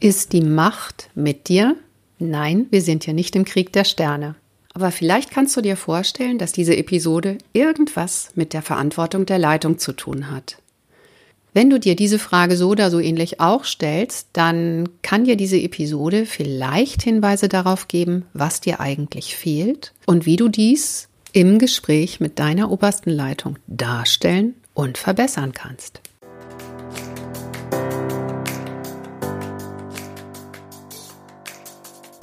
Ist die Macht mit dir? Nein, wir sind ja nicht im Krieg der Sterne. Aber vielleicht kannst du dir vorstellen, dass diese Episode irgendwas mit der Verantwortung der Leitung zu tun hat. Wenn du dir diese Frage so oder so ähnlich auch stellst, dann kann dir diese Episode vielleicht Hinweise darauf geben, was dir eigentlich fehlt und wie du dies im Gespräch mit deiner obersten Leitung darstellen und verbessern kannst.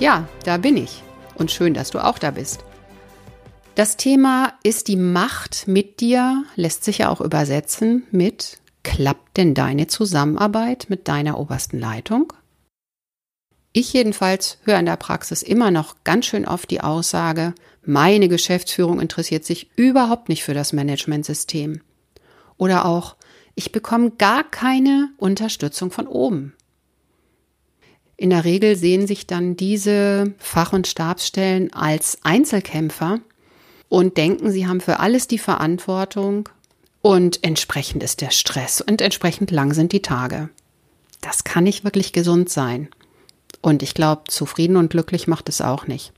Ja, da bin ich. Und schön, dass du auch da bist. Das Thema ist die Macht mit dir, lässt sich ja auch übersetzen mit Klappt denn deine Zusammenarbeit mit deiner obersten Leitung? Ich jedenfalls höre in der Praxis immer noch ganz schön oft die Aussage, meine Geschäftsführung interessiert sich überhaupt nicht für das Managementsystem. Oder auch, ich bekomme gar keine Unterstützung von oben. In der Regel sehen sich dann diese Fach- und Stabsstellen als Einzelkämpfer und denken, sie haben für alles die Verantwortung und entsprechend ist der Stress und entsprechend lang sind die Tage. Das kann nicht wirklich gesund sein. Und ich glaube, zufrieden und glücklich macht es auch nicht.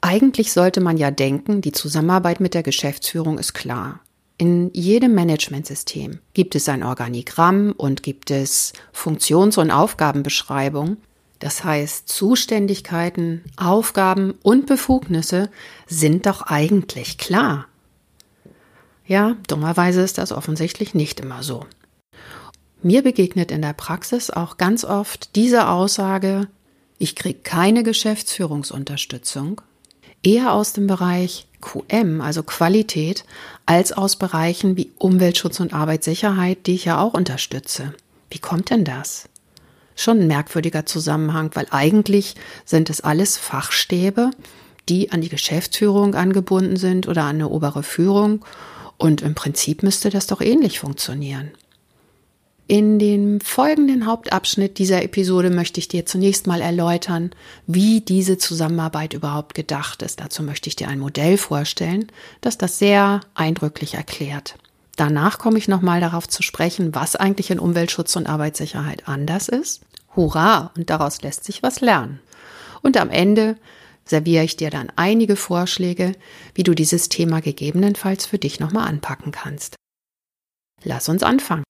Eigentlich sollte man ja denken, die Zusammenarbeit mit der Geschäftsführung ist klar. In jedem Managementsystem gibt es ein Organigramm und gibt es Funktions- und Aufgabenbeschreibung, das heißt, Zuständigkeiten, Aufgaben und Befugnisse sind doch eigentlich klar. Ja, dummerweise ist das offensichtlich nicht immer so. Mir begegnet in der Praxis auch ganz oft diese Aussage, ich kriege keine Geschäftsführungsunterstützung, eher aus dem Bereich QM, also Qualität, als aus Bereichen wie Umweltschutz und Arbeitssicherheit, die ich ja auch unterstütze. Wie kommt denn das? Schon ein merkwürdiger Zusammenhang, weil eigentlich sind es alles Fachstäbe, die an die Geschäftsführung angebunden sind oder an eine obere Führung. Und im Prinzip müsste das doch ähnlich funktionieren. In dem folgenden Hauptabschnitt dieser Episode möchte ich dir zunächst mal erläutern, wie diese Zusammenarbeit überhaupt gedacht ist. Dazu möchte ich dir ein Modell vorstellen, das das sehr eindrücklich erklärt. Danach komme ich nochmal darauf zu sprechen, was eigentlich in Umweltschutz und Arbeitssicherheit anders ist Hurra! Und daraus lässt sich was lernen. Und am Ende serviere ich dir dann einige Vorschläge, wie du dieses Thema gegebenenfalls für dich nochmal anpacken kannst. Lass uns anfangen.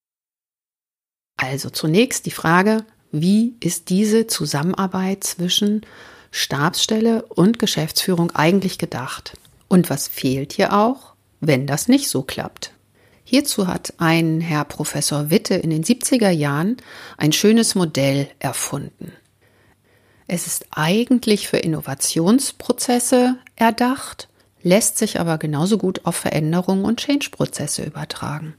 Also zunächst die Frage, wie ist diese Zusammenarbeit zwischen Stabsstelle und Geschäftsführung eigentlich gedacht? Und was fehlt hier auch, wenn das nicht so klappt? Hierzu hat ein Herr Professor Witte in den 70er Jahren ein schönes Modell erfunden. Es ist eigentlich für Innovationsprozesse erdacht, lässt sich aber genauso gut auf Veränderungen und Change-Prozesse übertragen.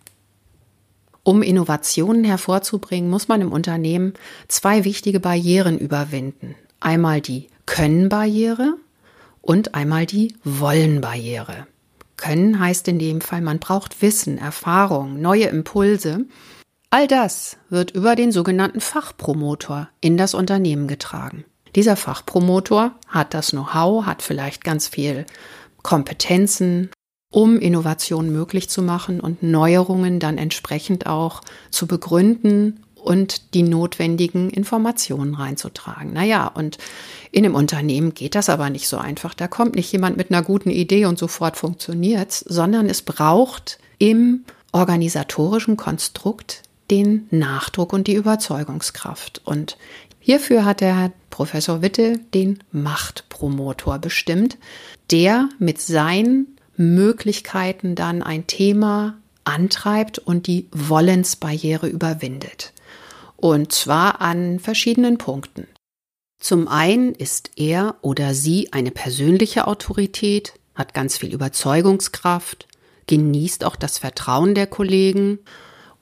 Um Innovationen hervorzubringen, muss man im Unternehmen zwei wichtige Barrieren überwinden. Einmal die Können-Barriere und einmal die Wollen-Barriere. Können heißt in dem Fall, man braucht Wissen, Erfahrung, neue Impulse. All das wird über den sogenannten Fachpromotor in das Unternehmen getragen. Dieser Fachpromotor hat das Know-how, hat vielleicht ganz viel Kompetenzen, um Innovationen möglich zu machen und Neuerungen dann entsprechend auch zu begründen und die notwendigen Informationen reinzutragen. Naja, und in einem Unternehmen geht das aber nicht so einfach. Da kommt nicht jemand mit einer guten Idee und sofort funktioniert's, sondern es braucht im organisatorischen Konstrukt den Nachdruck und die Überzeugungskraft. Und hierfür hat der Herr Professor Witte den Machtpromotor bestimmt, der mit seinen Möglichkeiten dann ein Thema antreibt und die Wollensbarriere überwindet. Und zwar an verschiedenen Punkten. Zum einen ist er oder sie eine persönliche Autorität, hat ganz viel Überzeugungskraft, genießt auch das Vertrauen der Kollegen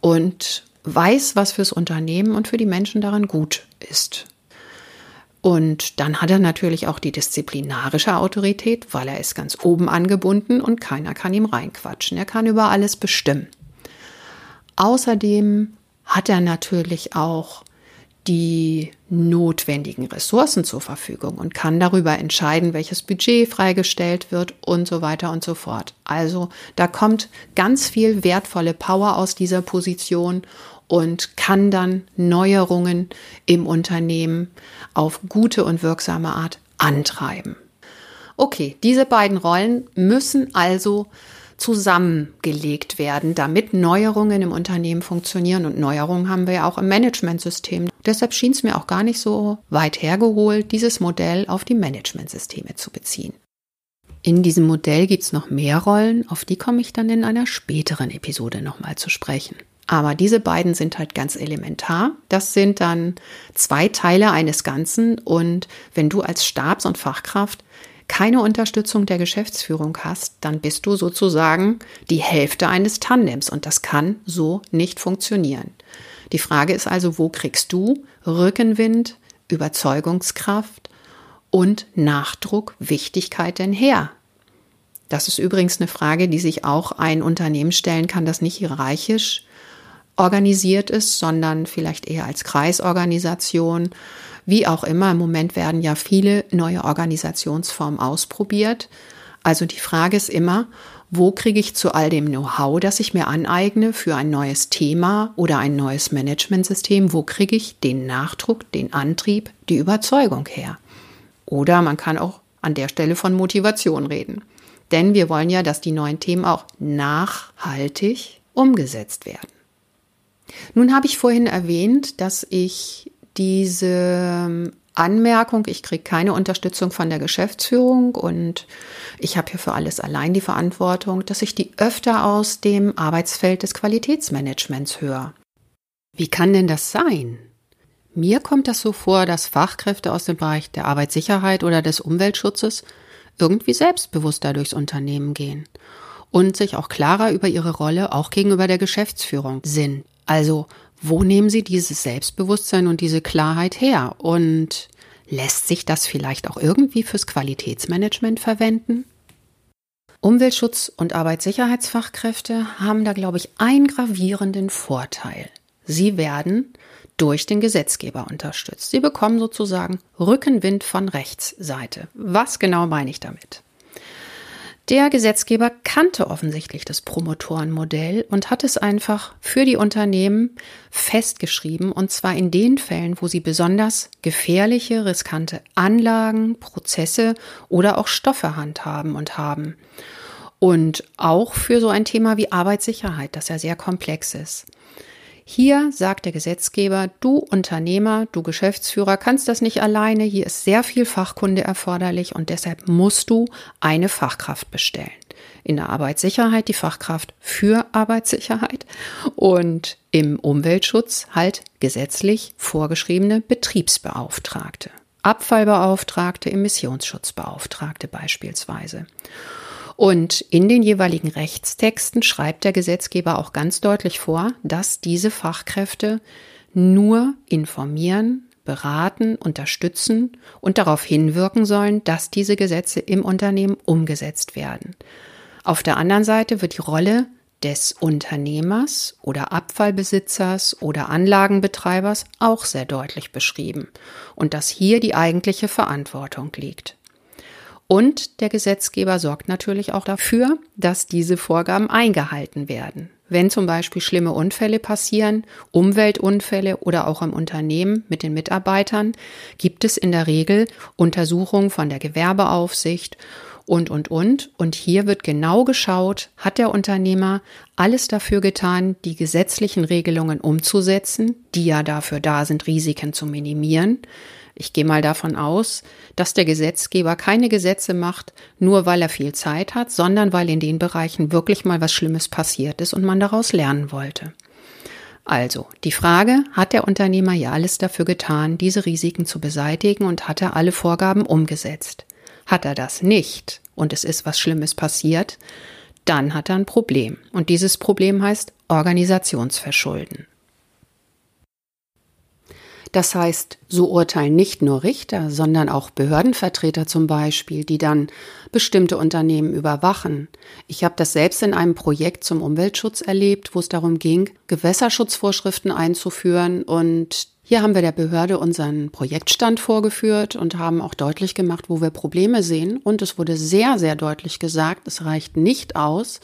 und weiß, was fürs Unternehmen und für die Menschen daran gut ist. Und dann hat er natürlich auch die disziplinarische Autorität, weil er ist ganz oben angebunden und keiner kann ihm reinquatschen. Er kann über alles bestimmen. Außerdem hat er natürlich auch die notwendigen Ressourcen zur Verfügung und kann darüber entscheiden, welches Budget freigestellt wird und so weiter und so fort. Also da kommt ganz viel wertvolle Power aus dieser Position und kann dann Neuerungen im Unternehmen auf gute und wirksame Art antreiben. Okay, diese beiden Rollen müssen also zusammengelegt werden, damit Neuerungen im Unternehmen funktionieren. Und Neuerungen haben wir ja auch im Managementsystem. Deshalb schien es mir auch gar nicht so weit hergeholt, dieses Modell auf die Managementsysteme zu beziehen. In diesem Modell gibt es noch mehr Rollen, auf die komme ich dann in einer späteren Episode nochmal zu sprechen. Aber diese beiden sind halt ganz elementar. Das sind dann zwei Teile eines Ganzen. Und wenn du als Stabs- und Fachkraft keine Unterstützung der Geschäftsführung hast, dann bist du sozusagen die Hälfte eines Tandems und das kann so nicht funktionieren. Die Frage ist also, wo kriegst du Rückenwind, Überzeugungskraft und Nachdruck, Wichtigkeit denn her? Das ist übrigens eine Frage, die sich auch ein Unternehmen stellen kann, das nicht hierarchisch organisiert ist, sondern vielleicht eher als Kreisorganisation wie auch immer, im Moment werden ja viele neue Organisationsformen ausprobiert. Also die Frage ist immer, wo kriege ich zu all dem Know-how, das ich mir aneigne für ein neues Thema oder ein neues Managementsystem, wo kriege ich den Nachdruck, den Antrieb, die Überzeugung her? Oder man kann auch an der Stelle von Motivation reden. Denn wir wollen ja, dass die neuen Themen auch nachhaltig umgesetzt werden. Nun habe ich vorhin erwähnt, dass ich diese ähm, Anmerkung, ich kriege keine Unterstützung von der Geschäftsführung und ich habe hier für alles allein die Verantwortung, dass ich die öfter aus dem Arbeitsfeld des Qualitätsmanagements höre. Wie kann denn das sein? Mir kommt das so vor, dass Fachkräfte aus dem Bereich der Arbeitssicherheit oder des Umweltschutzes irgendwie selbstbewusster durchs Unternehmen gehen und sich auch klarer über ihre Rolle auch gegenüber der Geschäftsführung sind. Also wo nehmen Sie dieses Selbstbewusstsein und diese Klarheit her? Und lässt sich das vielleicht auch irgendwie fürs Qualitätsmanagement verwenden? Umweltschutz- und Arbeitssicherheitsfachkräfte haben da, glaube ich, einen gravierenden Vorteil. Sie werden durch den Gesetzgeber unterstützt. Sie bekommen sozusagen Rückenwind von Rechtsseite. Was genau meine ich damit? Der Gesetzgeber kannte offensichtlich das Promotorenmodell und hat es einfach für die Unternehmen festgeschrieben, und zwar in den Fällen, wo sie besonders gefährliche, riskante Anlagen, Prozesse oder auch Stoffe handhaben und haben. Und auch für so ein Thema wie Arbeitssicherheit, das ja sehr komplex ist. Hier sagt der Gesetzgeber, du Unternehmer, du Geschäftsführer kannst das nicht alleine, hier ist sehr viel Fachkunde erforderlich und deshalb musst du eine Fachkraft bestellen. In der Arbeitssicherheit die Fachkraft für Arbeitssicherheit und im Umweltschutz halt gesetzlich vorgeschriebene Betriebsbeauftragte, Abfallbeauftragte, Emissionsschutzbeauftragte beispielsweise. Und in den jeweiligen Rechtstexten schreibt der Gesetzgeber auch ganz deutlich vor, dass diese Fachkräfte nur informieren, beraten, unterstützen und darauf hinwirken sollen, dass diese Gesetze im Unternehmen umgesetzt werden. Auf der anderen Seite wird die Rolle des Unternehmers oder Abfallbesitzers oder Anlagenbetreibers auch sehr deutlich beschrieben und dass hier die eigentliche Verantwortung liegt. Und der Gesetzgeber sorgt natürlich auch dafür, dass diese Vorgaben eingehalten werden. Wenn zum Beispiel schlimme Unfälle passieren, Umweltunfälle oder auch im Unternehmen mit den Mitarbeitern, gibt es in der Regel Untersuchungen von der Gewerbeaufsicht und, und, und. Und hier wird genau geschaut, hat der Unternehmer alles dafür getan, die gesetzlichen Regelungen umzusetzen, die ja dafür da sind, Risiken zu minimieren. Ich gehe mal davon aus, dass der Gesetzgeber keine Gesetze macht, nur weil er viel Zeit hat, sondern weil in den Bereichen wirklich mal was Schlimmes passiert ist und man daraus lernen wollte. Also, die Frage, hat der Unternehmer ja alles dafür getan, diese Risiken zu beseitigen und hat er alle Vorgaben umgesetzt? Hat er das nicht und es ist was Schlimmes passiert, dann hat er ein Problem. Und dieses Problem heißt Organisationsverschulden. Das heißt, so urteilen nicht nur Richter, sondern auch Behördenvertreter zum Beispiel, die dann bestimmte Unternehmen überwachen. Ich habe das selbst in einem Projekt zum Umweltschutz erlebt, wo es darum ging, Gewässerschutzvorschriften einzuführen und hier haben wir der Behörde unseren Projektstand vorgeführt und haben auch deutlich gemacht, wo wir Probleme sehen. Und es wurde sehr, sehr deutlich gesagt, es reicht nicht aus,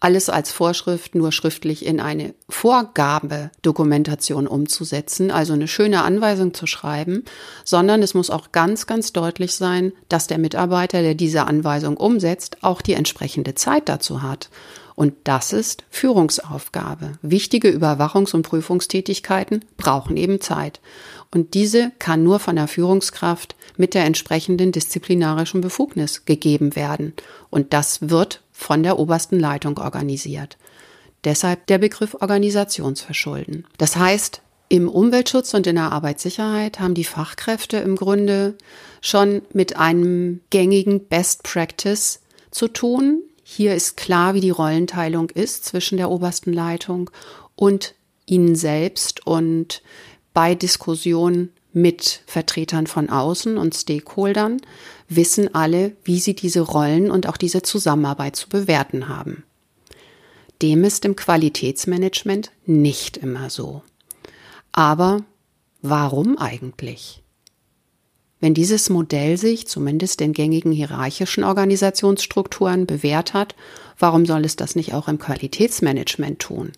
alles als Vorschrift nur schriftlich in eine Vorgabedokumentation umzusetzen, also eine schöne Anweisung zu schreiben, sondern es muss auch ganz, ganz deutlich sein, dass der Mitarbeiter, der diese Anweisung umsetzt, auch die entsprechende Zeit dazu hat. Und das ist Führungsaufgabe. Wichtige Überwachungs- und Prüfungstätigkeiten brauchen eben Zeit. Und diese kann nur von der Führungskraft mit der entsprechenden disziplinarischen Befugnis gegeben werden. Und das wird von der obersten Leitung organisiert. Deshalb der Begriff Organisationsverschulden. Das heißt, im Umweltschutz und in der Arbeitssicherheit haben die Fachkräfte im Grunde schon mit einem gängigen Best Practice zu tun, hier ist klar, wie die Rollenteilung ist zwischen der obersten Leitung und Ihnen selbst und bei Diskussionen mit Vertretern von außen und Stakeholdern wissen alle, wie sie diese Rollen und auch diese Zusammenarbeit zu bewerten haben. Dem ist im Qualitätsmanagement nicht immer so. Aber warum eigentlich? Wenn dieses Modell sich zumindest in gängigen hierarchischen Organisationsstrukturen bewährt hat, warum soll es das nicht auch im Qualitätsmanagement tun?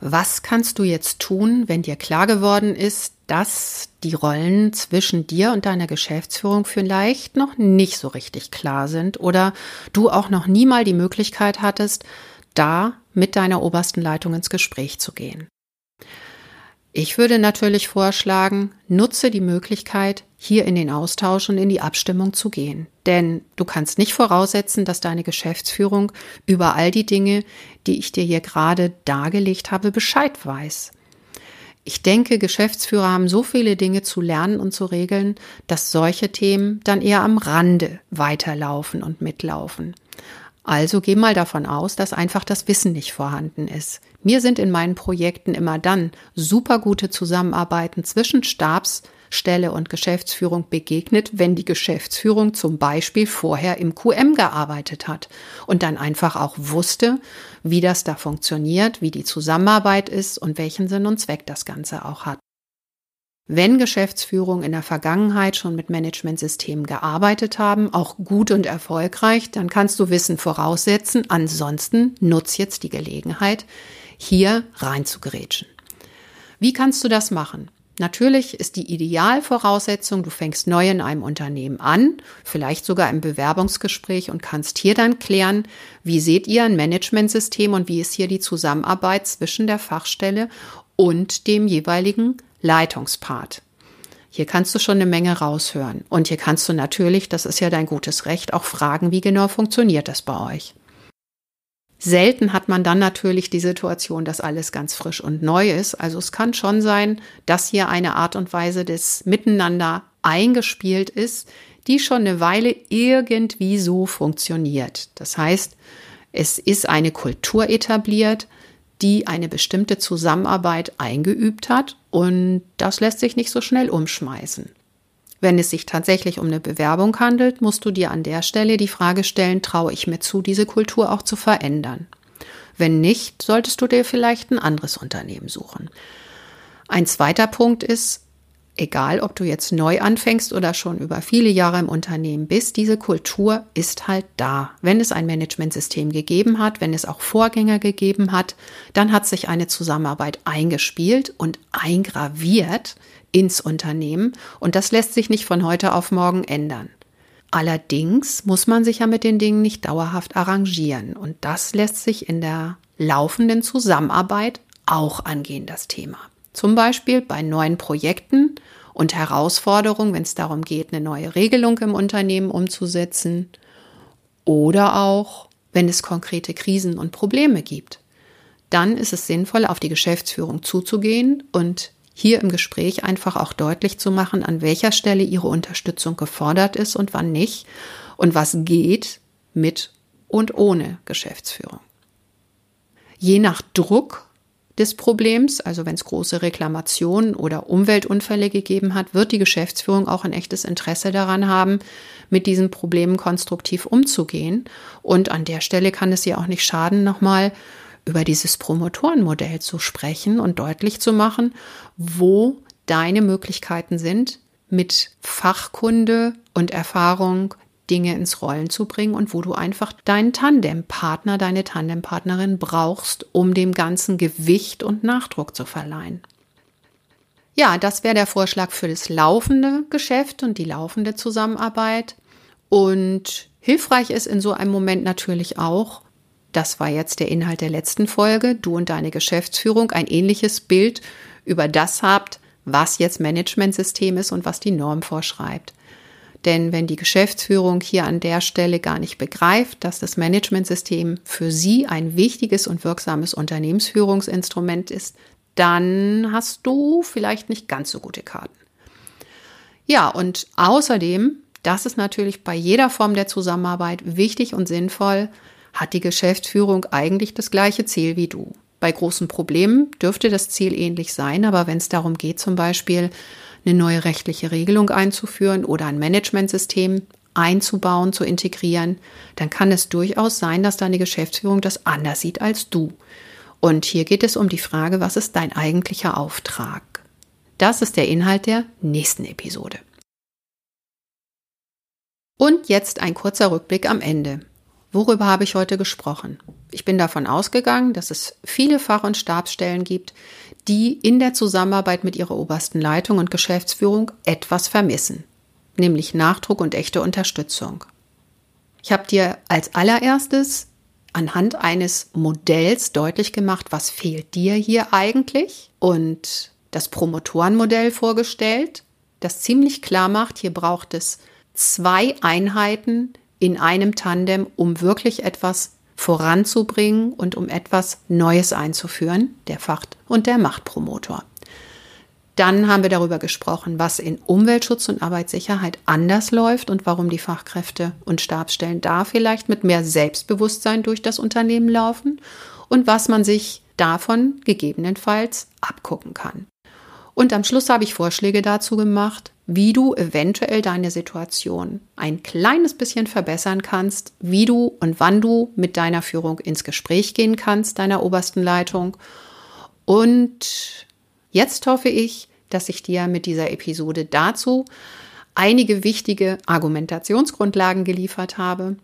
Was kannst du jetzt tun, wenn dir klar geworden ist, dass die Rollen zwischen dir und deiner Geschäftsführung vielleicht noch nicht so richtig klar sind oder du auch noch nie mal die Möglichkeit hattest, da mit deiner obersten Leitung ins Gespräch zu gehen? Ich würde natürlich vorschlagen, nutze die Möglichkeit, hier in den Austausch und in die Abstimmung zu gehen. Denn du kannst nicht voraussetzen, dass deine Geschäftsführung über all die Dinge, die ich dir hier gerade dargelegt habe, Bescheid weiß. Ich denke, Geschäftsführer haben so viele Dinge zu lernen und zu regeln, dass solche Themen dann eher am Rande weiterlaufen und mitlaufen. Also geh mal davon aus, dass einfach das Wissen nicht vorhanden ist. Mir sind in meinen Projekten immer dann super gute Zusammenarbeiten zwischen Stabsstelle und Geschäftsführung begegnet, wenn die Geschäftsführung zum Beispiel vorher im QM gearbeitet hat und dann einfach auch wusste, wie das da funktioniert, wie die Zusammenarbeit ist und welchen Sinn und Zweck das Ganze auch hat. Wenn Geschäftsführung in der Vergangenheit schon mit Managementsystemen gearbeitet haben, auch gut und erfolgreich, dann kannst du Wissen voraussetzen. Ansonsten nutz jetzt die Gelegenheit, hier rein zu gerätschen. Wie kannst du das machen? Natürlich ist die Idealvoraussetzung, du fängst neu in einem Unternehmen an, vielleicht sogar im Bewerbungsgespräch und kannst hier dann klären, wie seht ihr ein Managementsystem und wie ist hier die Zusammenarbeit zwischen der Fachstelle und dem jeweiligen Leitungspart. Hier kannst du schon eine Menge raushören. Und hier kannst du natürlich, das ist ja dein gutes Recht, auch fragen, wie genau funktioniert das bei euch. Selten hat man dann natürlich die Situation, dass alles ganz frisch und neu ist. Also es kann schon sein, dass hier eine Art und Weise des Miteinander eingespielt ist, die schon eine Weile irgendwie so funktioniert. Das heißt, es ist eine Kultur etabliert, die eine bestimmte Zusammenarbeit eingeübt hat und das lässt sich nicht so schnell umschmeißen. Wenn es sich tatsächlich um eine Bewerbung handelt, musst du dir an der Stelle die Frage stellen, traue ich mir zu, diese Kultur auch zu verändern? Wenn nicht, solltest du dir vielleicht ein anderes Unternehmen suchen. Ein zweiter Punkt ist, egal ob du jetzt neu anfängst oder schon über viele Jahre im Unternehmen bist, diese Kultur ist halt da. Wenn es ein Managementsystem gegeben hat, wenn es auch Vorgänger gegeben hat, dann hat sich eine Zusammenarbeit eingespielt und eingraviert ins Unternehmen und das lässt sich nicht von heute auf morgen ändern. Allerdings muss man sich ja mit den Dingen nicht dauerhaft arrangieren und das lässt sich in der laufenden Zusammenarbeit auch angehen, das Thema. Zum Beispiel bei neuen Projekten und Herausforderungen, wenn es darum geht, eine neue Regelung im Unternehmen umzusetzen oder auch, wenn es konkrete Krisen und Probleme gibt. Dann ist es sinnvoll, auf die Geschäftsführung zuzugehen und hier im Gespräch einfach auch deutlich zu machen, an welcher Stelle ihre Unterstützung gefordert ist und wann nicht und was geht mit und ohne Geschäftsführung. Je nach Druck des Problems, also wenn es große Reklamationen oder Umweltunfälle gegeben hat, wird die Geschäftsführung auch ein echtes Interesse daran haben, mit diesen Problemen konstruktiv umzugehen. Und an der Stelle kann es ja auch nicht schaden, nochmal über dieses Promotorenmodell zu sprechen und deutlich zu machen, wo deine Möglichkeiten sind, mit Fachkunde und Erfahrung Dinge ins Rollen zu bringen und wo du einfach deinen Tandempartner, deine Tandempartnerin brauchst, um dem Ganzen Gewicht und Nachdruck zu verleihen. Ja, das wäre der Vorschlag für das laufende Geschäft und die laufende Zusammenarbeit. Und hilfreich ist in so einem Moment natürlich auch, das war jetzt der Inhalt der letzten Folge, du und deine Geschäftsführung ein ähnliches Bild über das habt, was jetzt Managementsystem ist und was die Norm vorschreibt. Denn wenn die Geschäftsführung hier an der Stelle gar nicht begreift, dass das Managementsystem für sie ein wichtiges und wirksames Unternehmensführungsinstrument ist, dann hast du vielleicht nicht ganz so gute Karten. Ja, und außerdem, das ist natürlich bei jeder Form der Zusammenarbeit wichtig und sinnvoll, hat die Geschäftsführung eigentlich das gleiche Ziel wie du. Bei großen Problemen dürfte das Ziel ähnlich sein, aber wenn es darum geht, zum Beispiel eine neue rechtliche Regelung einzuführen oder ein Managementsystem einzubauen, zu integrieren, dann kann es durchaus sein, dass deine Geschäftsführung das anders sieht als du. Und hier geht es um die Frage, was ist dein eigentlicher Auftrag? Das ist der Inhalt der nächsten Episode. Und jetzt ein kurzer Rückblick am Ende. Worüber habe ich heute gesprochen? Ich bin davon ausgegangen, dass es viele Fach- und Stabsstellen gibt, die in der Zusammenarbeit mit ihrer obersten Leitung und Geschäftsführung etwas vermissen, nämlich Nachdruck und echte Unterstützung. Ich habe dir als allererstes anhand eines Modells deutlich gemacht, was fehlt dir hier eigentlich und das Promotorenmodell vorgestellt, das ziemlich klar macht, hier braucht es zwei Einheiten in einem Tandem, um wirklich etwas voranzubringen und um etwas Neues einzuführen, der Fach- und der Machtpromotor. Dann haben wir darüber gesprochen, was in Umweltschutz und Arbeitssicherheit anders läuft und warum die Fachkräfte und Stabsstellen da vielleicht mit mehr Selbstbewusstsein durch das Unternehmen laufen und was man sich davon gegebenenfalls abgucken kann. Und am Schluss habe ich Vorschläge dazu gemacht, wie du eventuell deine Situation ein kleines bisschen verbessern kannst, wie du und wann du mit deiner Führung ins Gespräch gehen kannst, deiner obersten Leitung. Und jetzt hoffe ich, dass ich dir mit dieser Episode dazu einige wichtige Argumentationsgrundlagen geliefert habe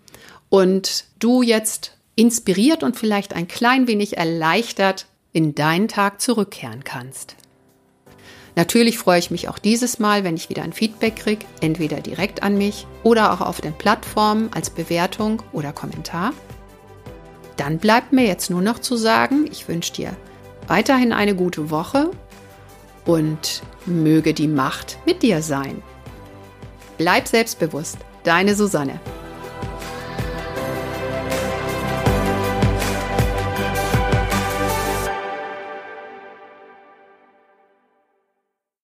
und du jetzt inspiriert und vielleicht ein klein wenig erleichtert in deinen Tag zurückkehren kannst. Natürlich freue ich mich auch dieses Mal, wenn ich wieder ein Feedback kriege, entweder direkt an mich oder auch auf den Plattformen als Bewertung oder Kommentar. Dann bleibt mir jetzt nur noch zu sagen, ich wünsche dir weiterhin eine gute Woche und möge die Macht mit dir sein. Bleib selbstbewusst, deine Susanne.